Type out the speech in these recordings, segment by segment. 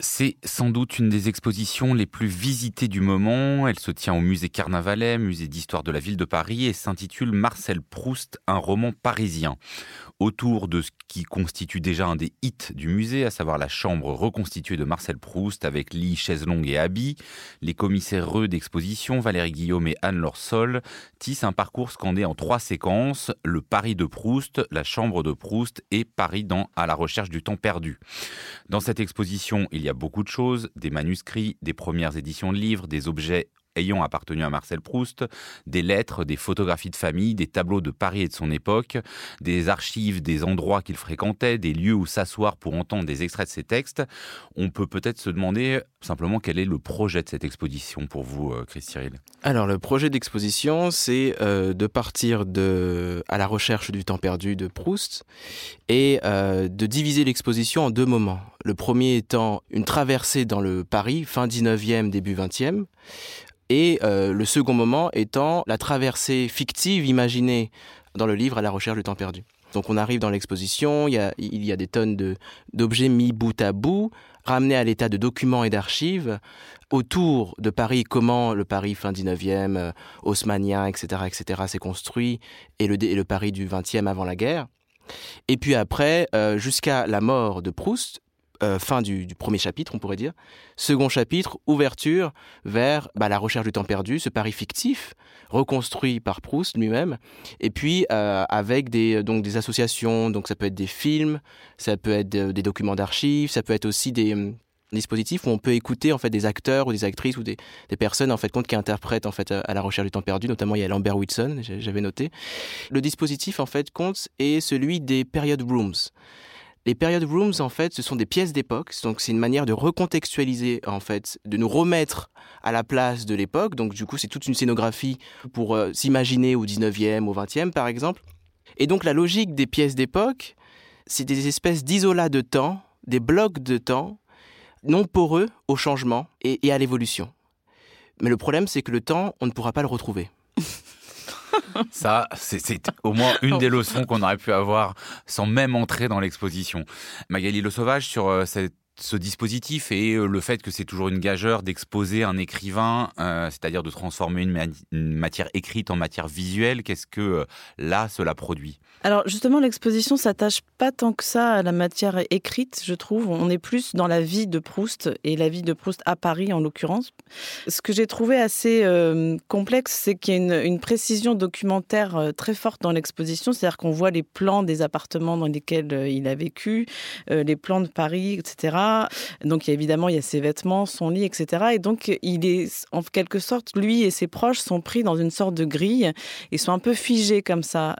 C'est sans doute une des expositions les plus visitées du moment. Elle se tient au musée Carnavalet, musée d'histoire de la ville de Paris, et s'intitule Marcel Proust, un roman parisien. Autour de ce qui constitue déjà un des hits du musée, à savoir la chambre reconstituée de Marcel Proust avec lit, chaise longue et habits, les commissaires reux d'exposition, Valérie Guillaume et Anne-Laure Sol, tissent un parcours scandé en trois séquences, le Paris de Proust, la chambre de Proust et Paris dans À la recherche du temps perdu. Dans cette exposition, il y a beaucoup de choses, des manuscrits, des premières éditions de livres, des objets ayant appartenu à Marcel Proust, des lettres, des photographies de famille, des tableaux de Paris et de son époque, des archives des endroits qu'il fréquentait, des lieux où s'asseoir pour entendre des extraits de ses textes. On peut peut-être se demander simplement quel est le projet de cette exposition pour vous, euh, Chris Cyril? Alors le projet d'exposition, c'est euh, de partir à la recherche du temps perdu de Proust et euh, de diviser l'exposition en deux moments. Le premier étant une traversée dans le Paris, fin 19e, début 20e, et euh, le second moment étant la traversée fictive imaginée dans le livre à la recherche du temps perdu. Donc on arrive dans l'exposition, il y a, des tonnes d'objets mis bout à bout, ramenés à l'état de documents et d'archives, autour de Paris, comment le Paris fin 19e, euh, haussmanien, etc., etc., s'est construit, et le, et le Paris du 20e avant la guerre. Et puis après, euh, jusqu'à la mort de Proust, euh, fin du, premier chapitre, on pourrait dire. Second chapitre, ouverture vers bah, la recherche du temps perdu, ce Paris fictif, reconstruit par Proust lui-même, et puis euh, avec des, donc, des associations, donc ça peut être des films, ça peut être des documents d'archives, ça peut être aussi des hum, dispositifs où on peut écouter en fait des acteurs ou des actrices ou des, personnes en fait qui interprètent en fait à la recherche du temps perdu. Notamment il y a Lambert Wilson j'avais noté. Le dispositif en fait compte est celui des period rooms les period rooms, en fait, ce sont des pièces d'époque. Donc, c'est une manière de recontextualiser, en fait, de nous remettre à la place de l'époque. Donc, du coup, c'est toute une scénographie pour euh, s'imaginer au 19e, au 20e, par exemple. Et donc, la logique des pièces d'époque, c'est des espèces d'isolats de temps, des blocs de temps, non poreux au changement et à l'évolution. Mais le problème, c'est que le temps, on ne pourra pas le retrouver. Ça, c'est au moins une des leçons qu'on aurait pu avoir sans même entrer dans l'exposition. Magali Le Sauvage, sur euh, ce dispositif et euh, le fait que c'est toujours une gageure d'exposer un écrivain, euh, c'est-à-dire de transformer une, matière écrite en matière visuelle, qu'est-ce que là cela produit? Alors justement, l'exposition s'attache pas tant que ça à la matière écrite, je trouve. On est plus dans la vie de Proust et la vie de Proust à Paris en l'occurrence. Ce que j'ai trouvé assez euh, complexe, c'est qu'il y a une, précision documentaire euh, très forte dans l'exposition, c'est-à-dire qu'on voit les plans des appartements dans lesquels euh, il a vécu, les plans de Paris, etc. Donc évidemment, il y a ses vêtements, son lit, etc. Et donc il est en quelque sorte, lui et ses proches sont pris dans une sorte de grille et sont un peu figés comme ça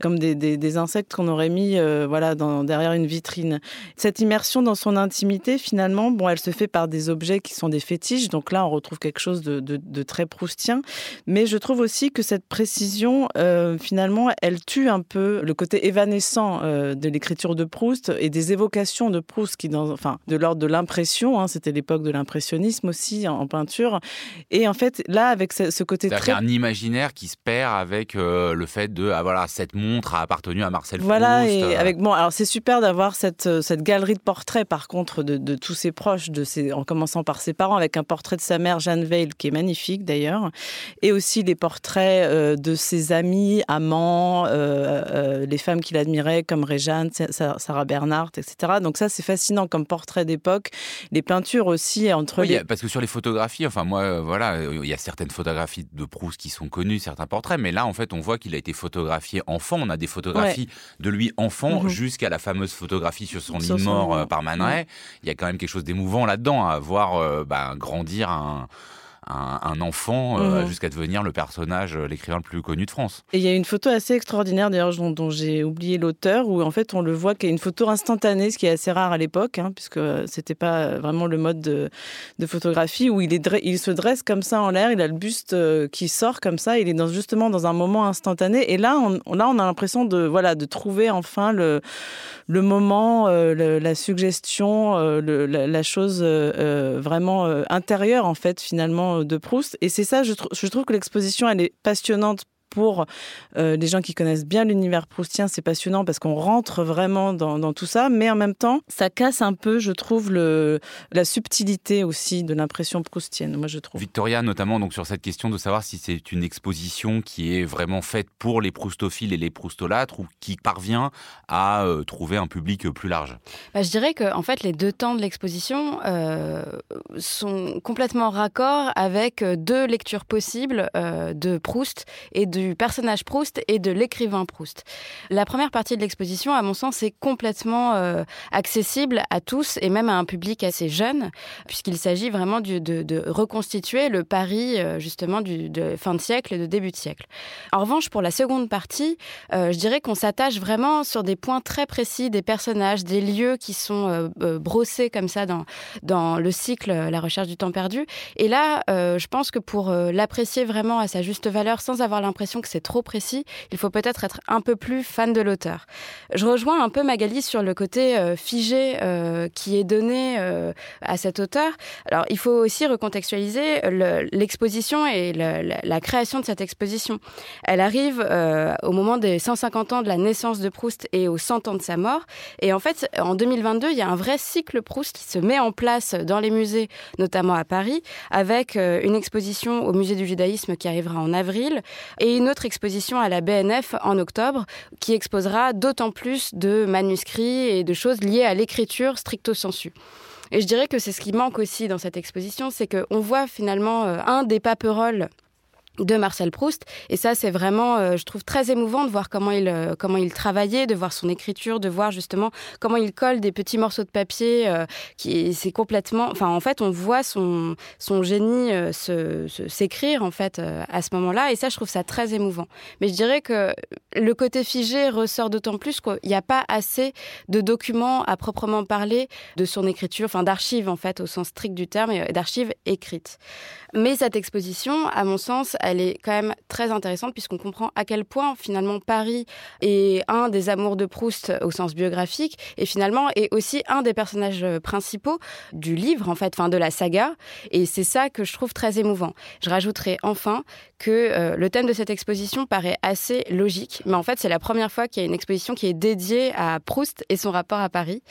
comme des, insectes qu'on aurait mis euh, voilà, derrière une vitrine. Cette immersion dans son intimité, finalement, bon, elle se fait par des objets qui sont des fétiches. Donc là, on retrouve quelque chose de, très proustien. Mais je trouve aussi que cette précision, euh, finalement, elle tue un peu le côté évanescent euh, de l'écriture de Proust et des évocations de Proust qui, dans, enfin, de l'ordre de l'impression. Hein, C'était l'époque de l'impressionnisme aussi en, peinture. Et en fait, là, avec ce, côté très... un imaginaire qui se perd avec le fait de, ah, voilà, cette montre a appartenu à Marcel voilà, Proust. et euh. avec bon, alors c'est super d'avoir cette, euh, cette galerie de portraits, par contre, de, tous ses proches, de ses, en commençant par ses parents, avec un portrait de sa mère, Jeanne Veil, qui est magnifique d'ailleurs, et aussi les portraits euh, de ses amis, amants, les femmes qu'il admirait, comme Réjeanne, Sarah Bernhardt, etc. Donc ça, c'est fascinant comme portrait d'époque. Les peintures aussi, entre les... Parce que sur les photographies, enfin moi, voilà, il y a certaines photographies de Proust qui sont connues, certains portraits, mais là, en fait, on voit qu'il a été photographié enfant on a des photographies de lui enfant mhm. jusqu'à la fameuse photographie sur son lit mort euh, par Man Il y a quand même quelque chose d'émouvant là-dedans à voir euh, bah, grandir un un, enfant euh, mhm. jusqu'à devenir le personnage, euh, l'écrivain le plus connu de France. Et il y a une photo assez extraordinaire d'ailleurs dont, j'ai oublié l'auteur où en fait on le voit qu'il y a une photo instantanée, ce qui est assez rare à l'époque, hein, puisque c'était pas vraiment le mode de, photographie où il, est, il se dresse comme ça en l'air, il a le buste euh, qui sort comme ça, il est dans, justement dans un moment instantané. Et là, on, là, on a l'impression de voilà de trouver enfin le le moment, la suggestion, la, la, chose vraiment intérieure en fait finalement de Proust. Et c'est ça, je, trouve que l'exposition, elle est passionnante pour euh, les gens qui connaissent bien l'univers proustien, c'est passionnant parce qu'on rentre vraiment dans, tout ça, mais en même temps, ça casse un peu, je trouve, le, la subtilité aussi de l'impression proustienne, moi je trouve. Victoria, notamment donc sur cette question de savoir si c'est une exposition qui est vraiment faite pour les proustophiles et les proustolâtres ou qui parvient à euh, trouver un public plus large. Bah, je dirais que en fait les deux temps de l'exposition euh, sont complètement raccord avec deux lectures possibles de Proust et du personnage Proust et de l'écrivain Proust. La première partie de l'exposition, à mon sens, est complètement euh, accessible à tous et même à un public assez jeune, puisqu'il s'agit vraiment de, reconstituer le Paris euh, justement du, de fin de siècle et de début de siècle. En revanche, pour la seconde partie, euh, je dirais qu'on s'attache vraiment sur des points très précis des personnages, des lieux qui sont brossés comme ça dans, dans le cycle La recherche du temps perdu. Et là, je pense que pour l'apprécier vraiment à sa juste valeur, sans avoir que c'est trop précis, il faut peut-être être un peu plus fan de l'auteur. Je rejoins un peu Magali sur le côté euh, figé euh, qui est donné euh, à cet auteur. Alors, il faut aussi recontextualiser l'exposition et la, création de cette exposition. Elle arrive au moment des 150 ans de la naissance de Proust et aux 100 ans de sa mort. Et en fait, en 2022, il y a un vrai cycle Proust qui se met en place dans les musées, notamment à Paris, avec une exposition au musée du judaïsme qui arrivera en avril et une autre exposition à la BNF en octobre qui exposera d'autant plus de manuscrits et de choses liées à l'écriture stricto sensu. Et je dirais que c'est ce qui manque aussi dans cette exposition, c'est qu'on voit finalement euh, un des paperoles de Marcel Proust. Et ça, c'est vraiment, euh, je trouve, très émouvant de voir comment il, euh, comment il travaillait, de voir son écriture, de voir justement comment il colle des petits morceaux de papier. Euh, qui c'est complètement, enfin, en fait, on voit son, son génie s'écrire en fait à ce moment-là. Et ça, je trouve ça très émouvant. Mais je dirais que le côté figé ressort d'autant plus qu'il n'y a pas assez de documents à proprement parler de son écriture, enfin d'archives en fait au sens strict du terme, d'archives écrites. Mais cette exposition, à mon sens, elle est quand même très intéressante puisqu'on comprend à quel point finalement Paris est un des amours de Proust au sens biographique et finalement est aussi un des personnages principaux du livre en fait, enfin de la saga. Et c'est ça que je trouve très émouvant. Je rajouterai enfin que euh, le thème de cette exposition paraît assez logique, mais en fait c'est la première fois qu'il y a une exposition qui est dédiée à Proust et son rapport à Paris,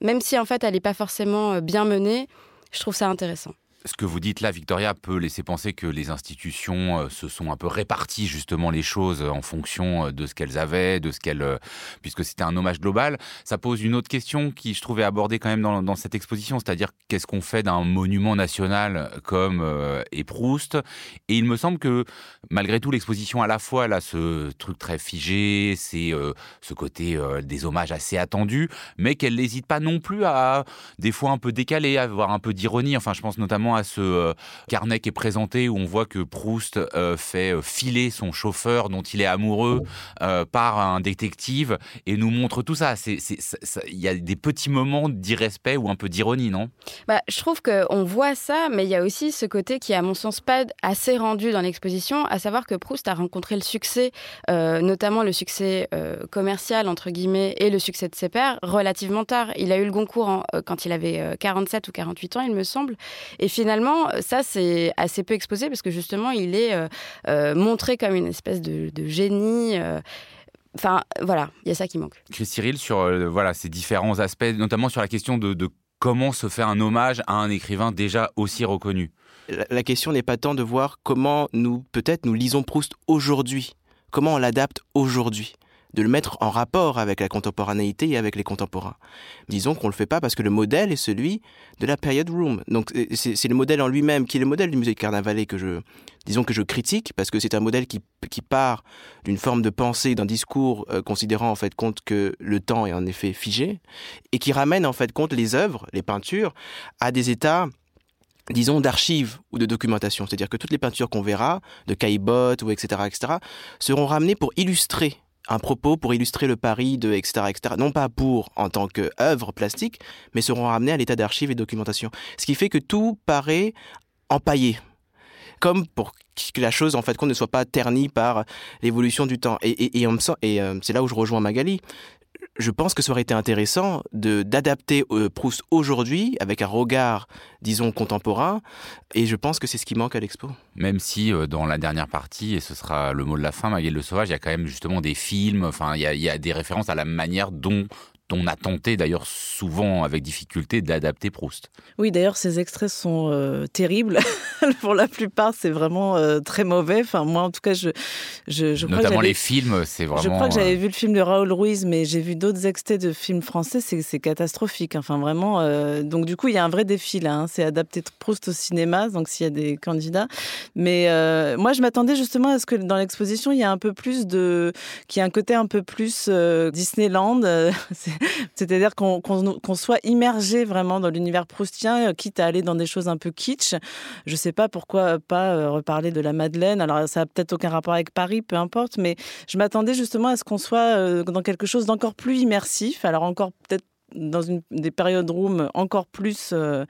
même si en fait elle n'est pas forcément euh, bien menée. Je trouve ça intéressant ce que vous dites là, Victoria, peut laisser penser que les institutions euh, se sont un peu réparties justement les choses en fonction euh, de ce qu'elles avaient, de ce qu'elles, euh, puisque c'était un hommage global. Ça pose une autre question qui, je trouvais abordée quand même dans, cette exposition, c'est-à-dire qu'est-ce qu'on fait d'un monument national comme euh, Proust. Et il me semble que malgré tout, l'exposition à la fois a ce truc très figé, c'est ce côté des hommages assez attendus, mais qu'elle n'hésite pas non plus à des fois un peu décaler, à avoir un peu d'ironie. Enfin, je pense notamment à ce euh, carnet qui est présenté où on voit que Proust euh, fait euh, filer son chauffeur dont il est amoureux par un détective et nous montre tout ça. Il y a des petits moments d'irrespect ou un peu d'ironie, non? Bah, Je trouve qu'on voit ça, mais il y a aussi ce côté qui à mon sens pas assez rendu dans l'exposition, à savoir que Proust a rencontré le succès, notamment le succès commercial, entre guillemets, et le succès de ses pairs, relativement tard. Il a eu le Goncourt quand il avait 47 ou 48 ans, il me semble. Et finalement, ça, c'est assez peu exposé parce que justement, il est euh, euh, montré comme une espèce de, génie. Euh, enfin, voilà, il y a ça qui manque. Chris Cyril, sur voilà, ces différents aspects, notamment sur la question de, comment se faire un hommage à un écrivain déjà aussi reconnu. La, question n'est pas tant de voir comment nous, peut-être, nous lisons Proust aujourd'hui, comment on l'adapte aujourd'hui de le mettre en rapport avec la contemporanéité et avec les contemporains. Disons qu'on le fait pas parce que le modèle est celui de la period room. Donc c'est le modèle en lui-même qui est le modèle du musée de Carnavalet que je, disons que je critique parce que c'est un modèle qui, qui part d'une forme de pensée, d'un discours euh, considérant en fait compte que le temps est en effet figé et qui ramène en fait compte les œuvres, les peintures à des états disons, d'archives ou de documentation. C'est-à-dire que toutes les peintures qu'on verra, de Caillebotte ou etc., etc., seront ramenées pour illustrer un propos pour illustrer le pari de etc., etc. Non pas pour en tant qu'œuvre plastique, mais seront ramenés à l'état d'archives et documentation. Ce qui fait que tout paraît empaillé. Comme pour que la chose, en fait, qu'on ne soit pas ternie par l'évolution du temps. Et, et, et, et euh, c'est là où je rejoins Magali je pense que ça aurait été intéressant de d'adapter euh, Proust aujourd'hui avec un regard, disons, contemporain. Et je pense que c'est ce qui manque à l'expo. Même si euh, dans la dernière partie, et ce sera le mot de la fin, Magali Le Sauvage, il y a quand même justement des films, enfin, il y a des références à la manière dont on a tenté d'ailleurs souvent avec difficulté d'adapter Proust. Oui, d'ailleurs ces extraits sont euh, terribles. Pour la plupart, c'est vraiment euh, très mauvais. Enfin, moi en tout cas, je, je, je notamment les films, c'est vraiment. Je crois que j'avais euh, vu le film de Raoul Ruiz, mais j'ai vu d'autres extraits de films français, c'est catastrophique. Enfin, vraiment. donc du coup, il y a un vrai défi là. Hein. c'est adapter Proust au cinéma. Donc s'il y a des candidats, mais moi je m'attendais justement à ce que dans l'exposition il y a un peu plus de, qu'il y ait un côté un peu plus Disneyland. C'est-à-dire qu'on soit immergé vraiment dans l'univers proustien, euh, quitte à aller dans des choses un peu kitsch. Je ne sais pas pourquoi pas euh, reparler de la Madeleine. Alors, ça n'a peut-être aucun rapport avec Paris, peu importe, mais je m'attendais justement à ce qu'on soit euh, dans quelque chose d'encore plus immersif. Alors, encore peut-être dans des périodes room encore plus euh,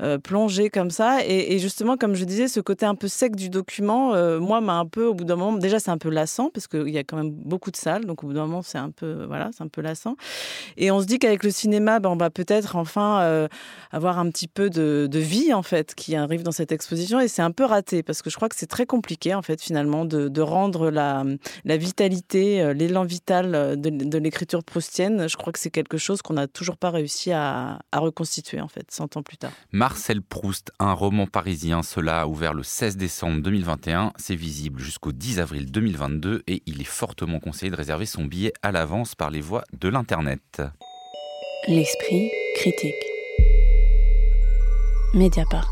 euh, plongées comme ça. Et, justement, comme je disais, ce côté un peu sec du document, euh, moi, m'a un peu, au bout d'un moment, déjà, c'est un peu lassant parce qu'il y a quand même beaucoup de salles. Donc, au bout d'un moment, c'est un peu, voilà, un peu lassant. Et on se dit qu'avec le cinéma, ben, on va peut-être enfin avoir un petit peu de, vie, en fait, qui arrive dans cette exposition. Et c'est un peu raté parce que je crois que c'est très compliqué, en fait, finalement, de, rendre la, la vitalité, l'élan vital de, de l'écriture proustienne. Je crois que c'est quelque chose qu'on a toujours toujours pas réussi à, reconstituer, en fait, 100 ans plus tard. Marcel Proust, un roman parisien, cela a ouvert le 16 décembre 2021. C'est visible jusqu'au 10 avril 2022 et il est fortement conseillé de réserver son billet à l'avance par les voies de l'Internet. L'esprit critique. Mediapart.